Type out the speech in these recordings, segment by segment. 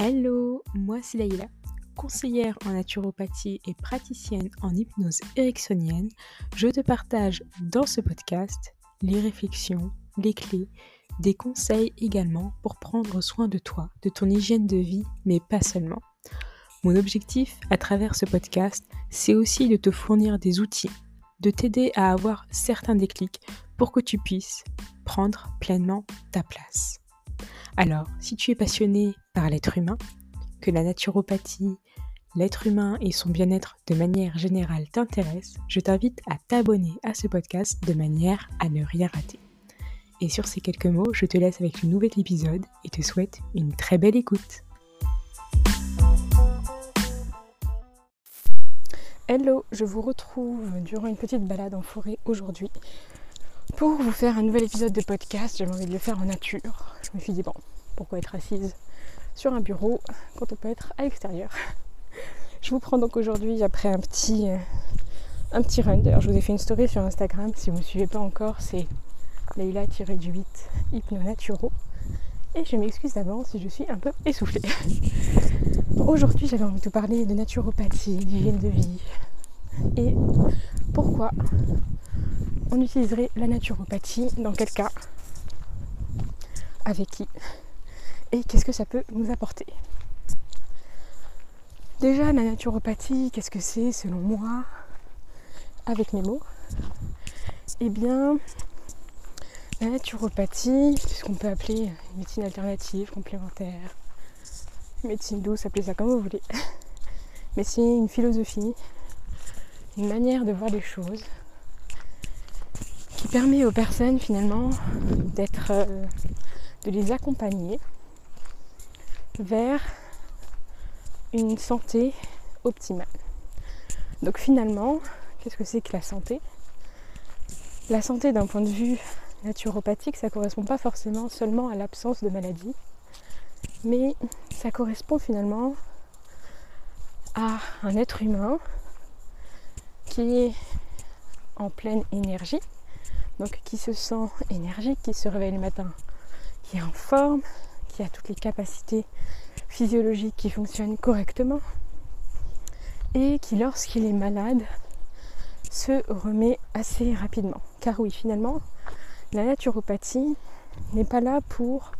Hello, moi c'est Laïla, conseillère en naturopathie et praticienne en hypnose ericksonienne. Je te partage dans ce podcast les réflexions, les clés, des conseils également pour prendre soin de toi, de ton hygiène de vie, mais pas seulement. Mon objectif à travers ce podcast, c'est aussi de te fournir des outils, de t'aider à avoir certains déclics pour que tu puisses prendre pleinement ta place. Alors, si tu es passionné par l'être humain, que la naturopathie, l'être humain et son bien-être de manière générale t'intéressent, je t'invite à t'abonner à ce podcast de manière à ne rien rater. Et sur ces quelques mots, je te laisse avec le nouvel épisode et te souhaite une très belle écoute. Hello, je vous retrouve durant une petite balade en forêt aujourd'hui pour vous faire un nouvel épisode de podcast. J'avais envie de le faire en nature. Je me suis dit, bon, pourquoi être assise sur un bureau quand on peut être à l'extérieur? Je vous prends donc aujourd'hui après un petit, euh, un petit run. D'ailleurs, je vous ai fait une story sur Instagram. Si vous ne me suivez pas encore, c'est Leila-du-8 Hypnonaturo. Et je m'excuse d'avance si je suis un peu essoufflée. Aujourd'hui, j'avais envie de vous parler de naturopathie, d'hygiène de vie. Et pourquoi on utiliserait la naturopathie Dans quel cas? Avec qui Et qu'est-ce que ça peut nous apporter Déjà, la naturopathie, qu'est-ce que c'est selon moi Avec mes mots? Eh bien, la naturopathie, c'est ce qu'on peut appeler médecine alternative, complémentaire, médecine douce, appelez ça comme vous voulez. Mais c'est une philosophie, une manière de voir les choses qui permet aux personnes finalement d'être, euh, de les accompagner vers une santé optimale. Donc finalement, qu'est-ce que c'est que la santé? La santé d'un point de vue naturopathique, ça ne correspond pas forcément seulement à l'absence de maladie, mais ça correspond finalement à un être humain qui est en pleine énergie, donc qui se sent énergique, qui se réveille le matin, qui est en forme, qui a toutes les capacités physiologiques qui fonctionnent correctement, et qui lorsqu'il est malade se remet assez rapidement. Car oui, finalement, la naturopathie n'est pas là pour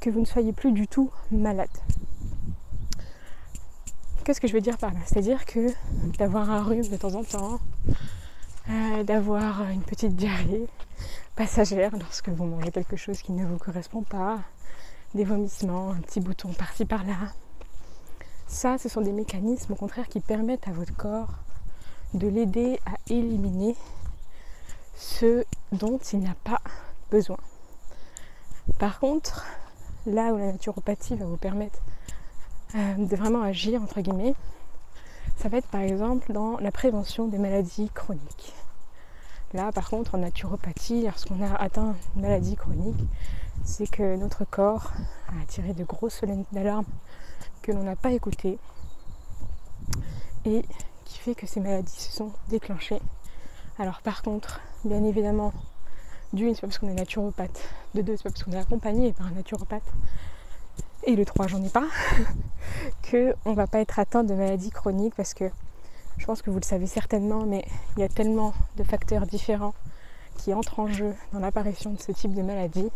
que vous ne soyez plus du tout malade. Qu'est-ce que je veux dire par là? C'est-à-dire que d'avoir un rhume de temps en temps, euh, d'avoir une petite diarrhée passagère lorsque vous mangez quelque chose qui ne vous correspond pas, des vomissements, un petit bouton par-ci par-là. Ça, ce sont des mécanismes au contraire qui permettent à votre corps de l'aider à éliminer ce dont il n'a pas besoin. Par contre, là où la naturopathie va vous permettre euh, de vraiment agir, entre guillemets, ça va être par exemple dans la prévention des maladies chroniques. Là, par contre, en naturopathie, lorsqu'on a atteint une maladie chronique, c'est que notre corps a tiré de grosses sonnette d'alarme que l'on n'a pas écoutées et qui fait que ces maladies se sont déclenchées. Alors par contre, bien évidemment, d'une, c'est pas parce qu'on est naturopathe. De deux, c'est pas parce qu'on est accompagné par un naturopathe. Et le trois, j'en ai pas. qu'on va pas être atteint de maladies chroniques parce que je pense que vous le savez certainement, mais il y a tellement de facteurs différents qui entrent en jeu dans l'apparition de ce type de maladie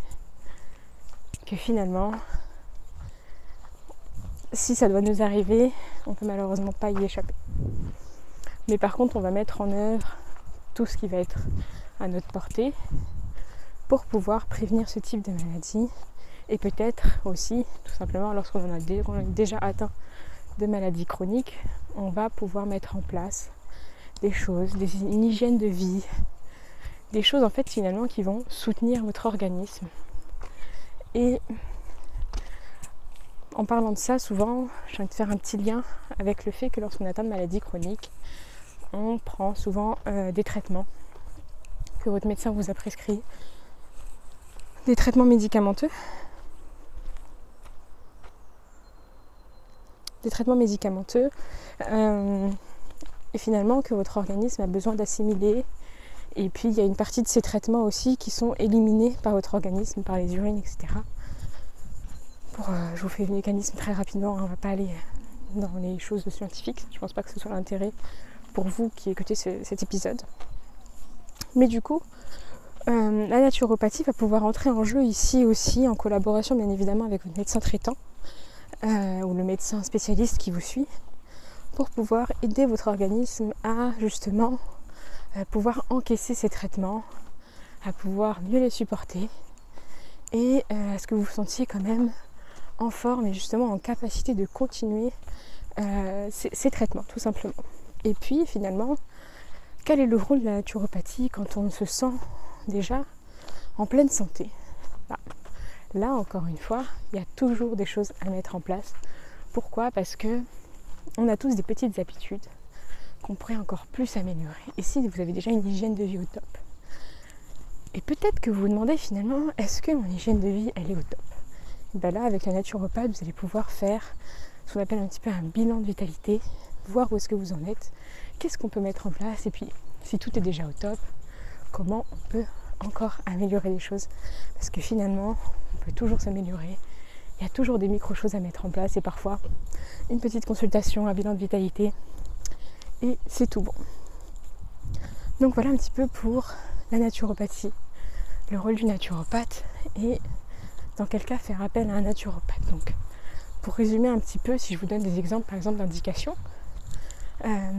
que finalement, si ça doit nous arriver, on peut malheureusement pas y échapper. Mais par contre, on va mettre en œuvre tout ce qui va être à notre portée pour pouvoir prévenir ce type de maladie et peut-être aussi, tout simplement, lorsqu'on a, déjà atteint de maladies chroniques, on va pouvoir mettre en place des choses, des, une hygiène de vie, des choses en fait finalement qui vont soutenir votre organisme. Et en parlant de ça, souvent, j'ai envie de faire un petit lien avec le fait que lorsqu'on atteint de maladies chroniques, on prend souvent euh, des traitements que votre médecin vous a prescrits des traitements médicamenteux. Des traitements médicamenteux. Euh, et finalement que votre organisme a besoin d'assimiler. Et puis il y a une partie de ces traitements aussi qui sont éliminés par votre organisme, par les urines, etc. pour, euh, je vous fais le mécanisme très rapidement, hein, on ne va pas aller dans les choses scientifiques, je ne pense pas que ce soit l'intérêt pour vous qui écoutez cet épisode. Mais du coup, euh, la naturopathie va pouvoir entrer en jeu ici aussi en collaboration bien évidemment avec votre médecin traitant euh, ou le médecin spécialiste qui vous suit pour pouvoir aider votre organisme à justement euh, pouvoir encaisser ces traitements, à pouvoir mieux les supporter et à ce que vous vous sentiez quand même en forme et justement en capacité de continuer ces traitements tout simplement. Et puis finalement, quel est le rôle de la naturopathie quand on se sent déjà en pleine santé? Bah, Là, encore une fois, il y a toujours des choses à mettre en place. Pourquoi? Parce que on a tous des petites habitudes qu'on pourrait encore plus améliorer. Et si vous avez déjà une hygiène de vie au top, et peut-être que vous vous demandez finalement, est-ce que mon hygiène de vie, elle est au top? Et bien Là, avec la naturopathe, vous allez pouvoir faire ce qu'on appelle un petit peu un bilan de vitalité, voir où est-ce que vous en êtes, qu'est-ce qu'on peut mettre en place, et puis si tout est déjà au top, comment on peut encore améliorer les choses. Parce que finalement, on peut toujours s'améliorer. Il y a toujours des micro-choses à mettre en place et parfois une petite consultation, un bilan de vitalité et c'est tout bon. Donc voilà un petit peu pour la naturopathie, le rôle du naturopathe et dans quel cas faire appel à un naturopathe. Donc pour résumer un petit peu, si je vous donne des exemples par exemple d'indications euh,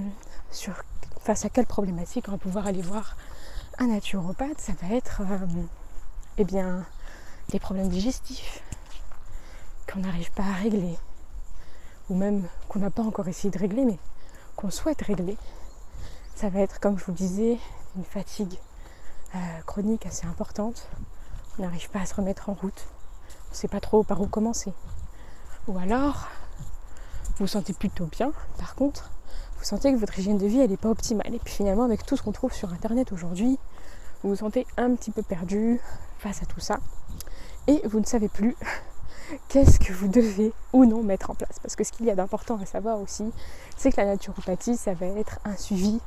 sur face à quelle problématique on va pouvoir aller voir un naturopathe, ça va être euh, eh bien, des problèmes digestifs qu'on n'arrive pas à régler, ou même qu'on n'a pas encore essayé de régler, mais qu'on souhaite régler. Ça va être, comme je vous le disais, une fatigue euh, chronique assez importante. On n'arrive pas à se remettre en route. On ne sait pas trop par où commencer. Ou alors, vous vous sentez plutôt bien, par contre, vous sentez que votre hygiène de vie n'est pas optimale. Et puis finalement avec tout ce qu'on trouve sur internet aujourd'hui, vous vous sentez un petit peu perdu face à tout ça. Et vous ne savez plus qu'est-ce que vous devez ou non mettre en place. Parce que ce qu'il y a d'important à savoir aussi, c'est que la naturopathie, ça va être un suivi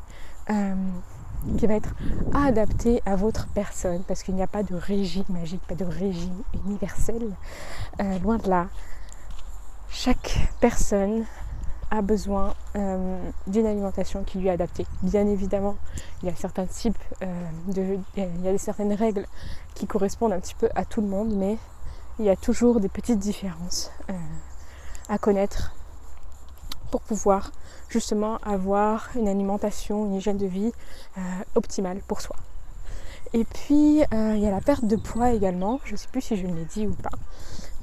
euh, qui va être adapté à votre personne. Parce qu'il n'y a pas de régime magique, pas de régime universel. Euh, loin de là. Chaque personne a besoin euh, d'une alimentation qui lui est adaptée. Bien évidemment, il y a certains types euh, de, il y a certaines règles qui correspondent un petit peu à tout le monde, mais il y a toujours des petites différences euh, à connaître pour pouvoir justement avoir une alimentation, une hygiène de vie optimale pour soi. Et puis il y a la perte de poids également, je ne sais plus si je l'ai dit ou pas.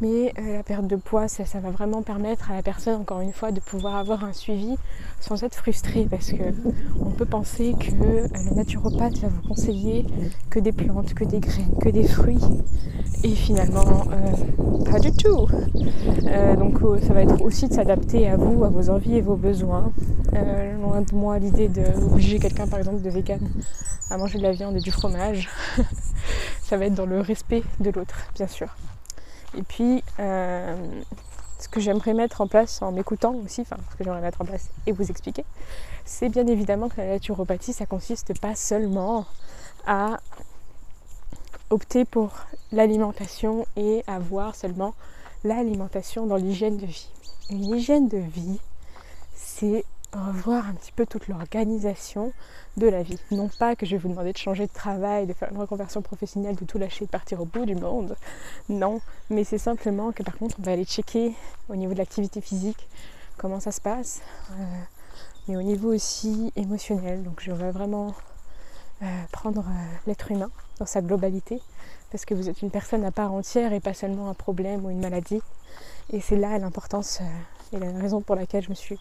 Mais euh, la perte de poids, ça, va vraiment permettre à la personne, encore une fois, de pouvoir avoir un suivi sans être frustré. Parce que on peut penser que euh, le naturopathe va vous conseiller que des plantes, que des graines, que des fruits. Et finalement, euh, pas du tout. donc ça va être aussi de s'adapter à vous, à vos envies et vos besoins. loin de moi l'idée d'obliger quelqu'un, par exemple, de vegan à manger de la viande et du fromage. ça va être dans le respect de l'autre, bien sûr. Et puis, euh, ce que j'aimerais mettre en place en m'écoutant aussi, enfin, ce que j'aimerais mettre en place et vous expliquer, c'est bien évidemment que la naturopathie, ça consiste pas seulement à opter pour l'alimentation et avoir seulement l'alimentation dans l'hygiène de vie. Une hygiène de vie, c'est revoir un petit peu toute l'organisation de la vie. Non pas que je vais vous demander de changer de travail, de faire une reconversion professionnelle, de tout lâcher, de partir au bout du monde. Non, mais c'est simplement que par contre on va aller checker au niveau de l'activité physique comment ça se passe, euh, mais au niveau aussi émotionnel. Donc je vais vraiment euh, prendre euh, l'être humain dans sa globalité, parce que vous êtes une personne à part entière et pas seulement un problème ou une maladie. Et c'est là l'importance et la raison pour laquelle je me suis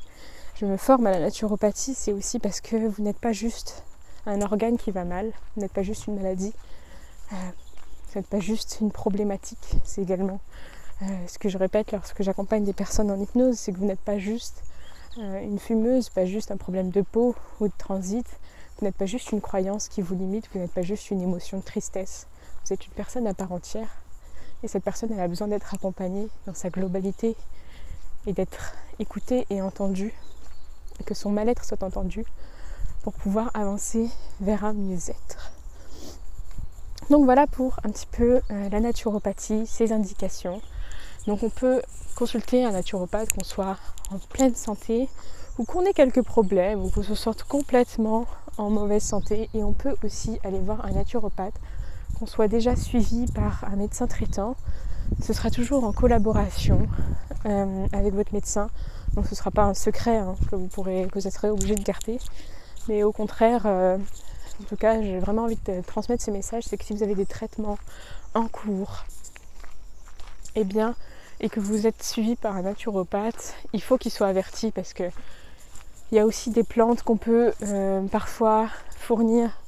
je me forme à la naturopathie, c'est aussi parce que vous n'êtes pas juste un organe qui va mal, vous n'êtes pas juste une maladie, euh, vous n'êtes pas juste une problématique, c'est également euh, ce que je répète lorsque j'accompagne des personnes en hypnose, c'est que vous n'êtes pas juste euh, une fumeuse, pas juste un problème de peau ou de transit, vous n'êtes pas juste une croyance qui vous limite, vous n'êtes pas juste une émotion de tristesse, vous êtes une personne à part entière et cette personne a besoin d'être accompagnée dans sa globalité et d'être écoutée et entendue que son mal-être soit entendu pour pouvoir avancer vers un mieux-être. Donc voilà pour un petit peu euh, la naturopathie, ses indications. Donc on peut consulter un naturopathe qu'on soit en pleine santé ou qu'on ait quelques problèmes ou qu'on se sente complètement en mauvaise santé et on peut aussi aller voir un naturopathe qu'on soit déjà suivi par un médecin traitant. Ce sera toujours en collaboration euh, avec votre médecin. Donc ce ne sera pas un secret hein, que vous pourrez, que vous serez obligé de garder. Mais au contraire, euh, en tout cas, j'ai vraiment envie de transmettre ce message, c'est que si vous avez des traitements en cours, eh bien, et que vous êtes suivi par un naturopathe, il faut qu'il soit averti parce que il y a aussi des plantes qu'on peut euh, parfois fournir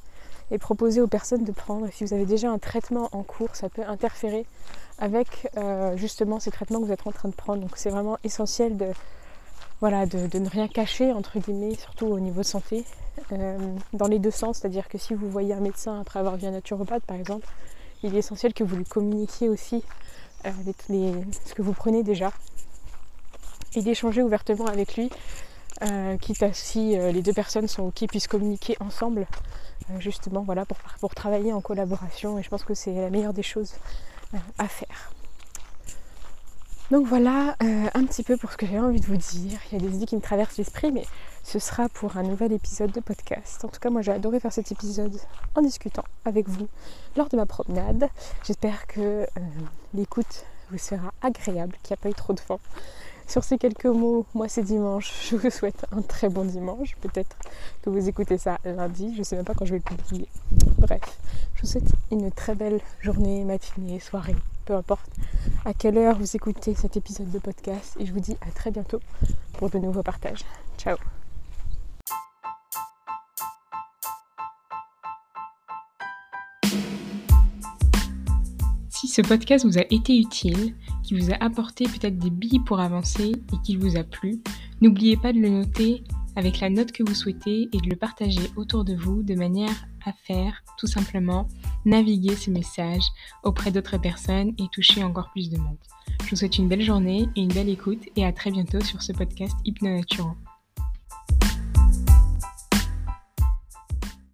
et proposer aux personnes de prendre. si vous avez déjà un traitement en cours, ça peut interférer avec euh, justement ces traitements que vous êtes en train de prendre. Donc c'est vraiment essentiel de, voilà, de, ne rien cacher, entre guillemets, surtout au niveau santé, euh, dans les deux sens. C'est-à-dire que si vous voyez un médecin après avoir vu un naturopathe, par exemple, il est essentiel que vous lui communiquiez aussi euh, ce que vous prenez déjà et d'échanger ouvertement avec lui, euh, quitte à si les deux personnes sont qui puissent communiquer ensemble, justement voilà pour travailler en collaboration et je pense que c'est la meilleure des choses à faire. Donc voilà un petit peu pour ce que j'avais envie de vous dire. Il y a des idées qui me traversent l'esprit, mais ce sera pour un nouvel épisode de podcast. En tout cas, moi j'ai adoré faire cet épisode en discutant avec vous lors de ma promenade. J'espère que euh, l'écoute vous sera agréable, qu'il n'y a pas eu trop de vent. Sur ces quelques mots, moi c'est dimanche, je vous souhaite un très bon dimanche. Peut-être que vous écoutez ça lundi, je ne sais même pas quand je vais le publier. Bref, je vous souhaite une très belle journée, matinée, soirée, peu importe à quelle heure vous écoutez cet épisode de podcast. Et je vous dis à très bientôt pour de nouveaux partages. Ciao Si ce podcast vous a été utile, qui vous a apporté peut-être des billes pour avancer et qu'il vous a plu, n'oubliez pas de le noter avec la note que vous souhaitez et de le partager autour de vous de manière à faire tout simplement naviguer ce message auprès d'autres personnes et toucher encore plus de monde. Je vous souhaite une belle journée et une belle écoute et à très bientôt sur ce podcast Hypno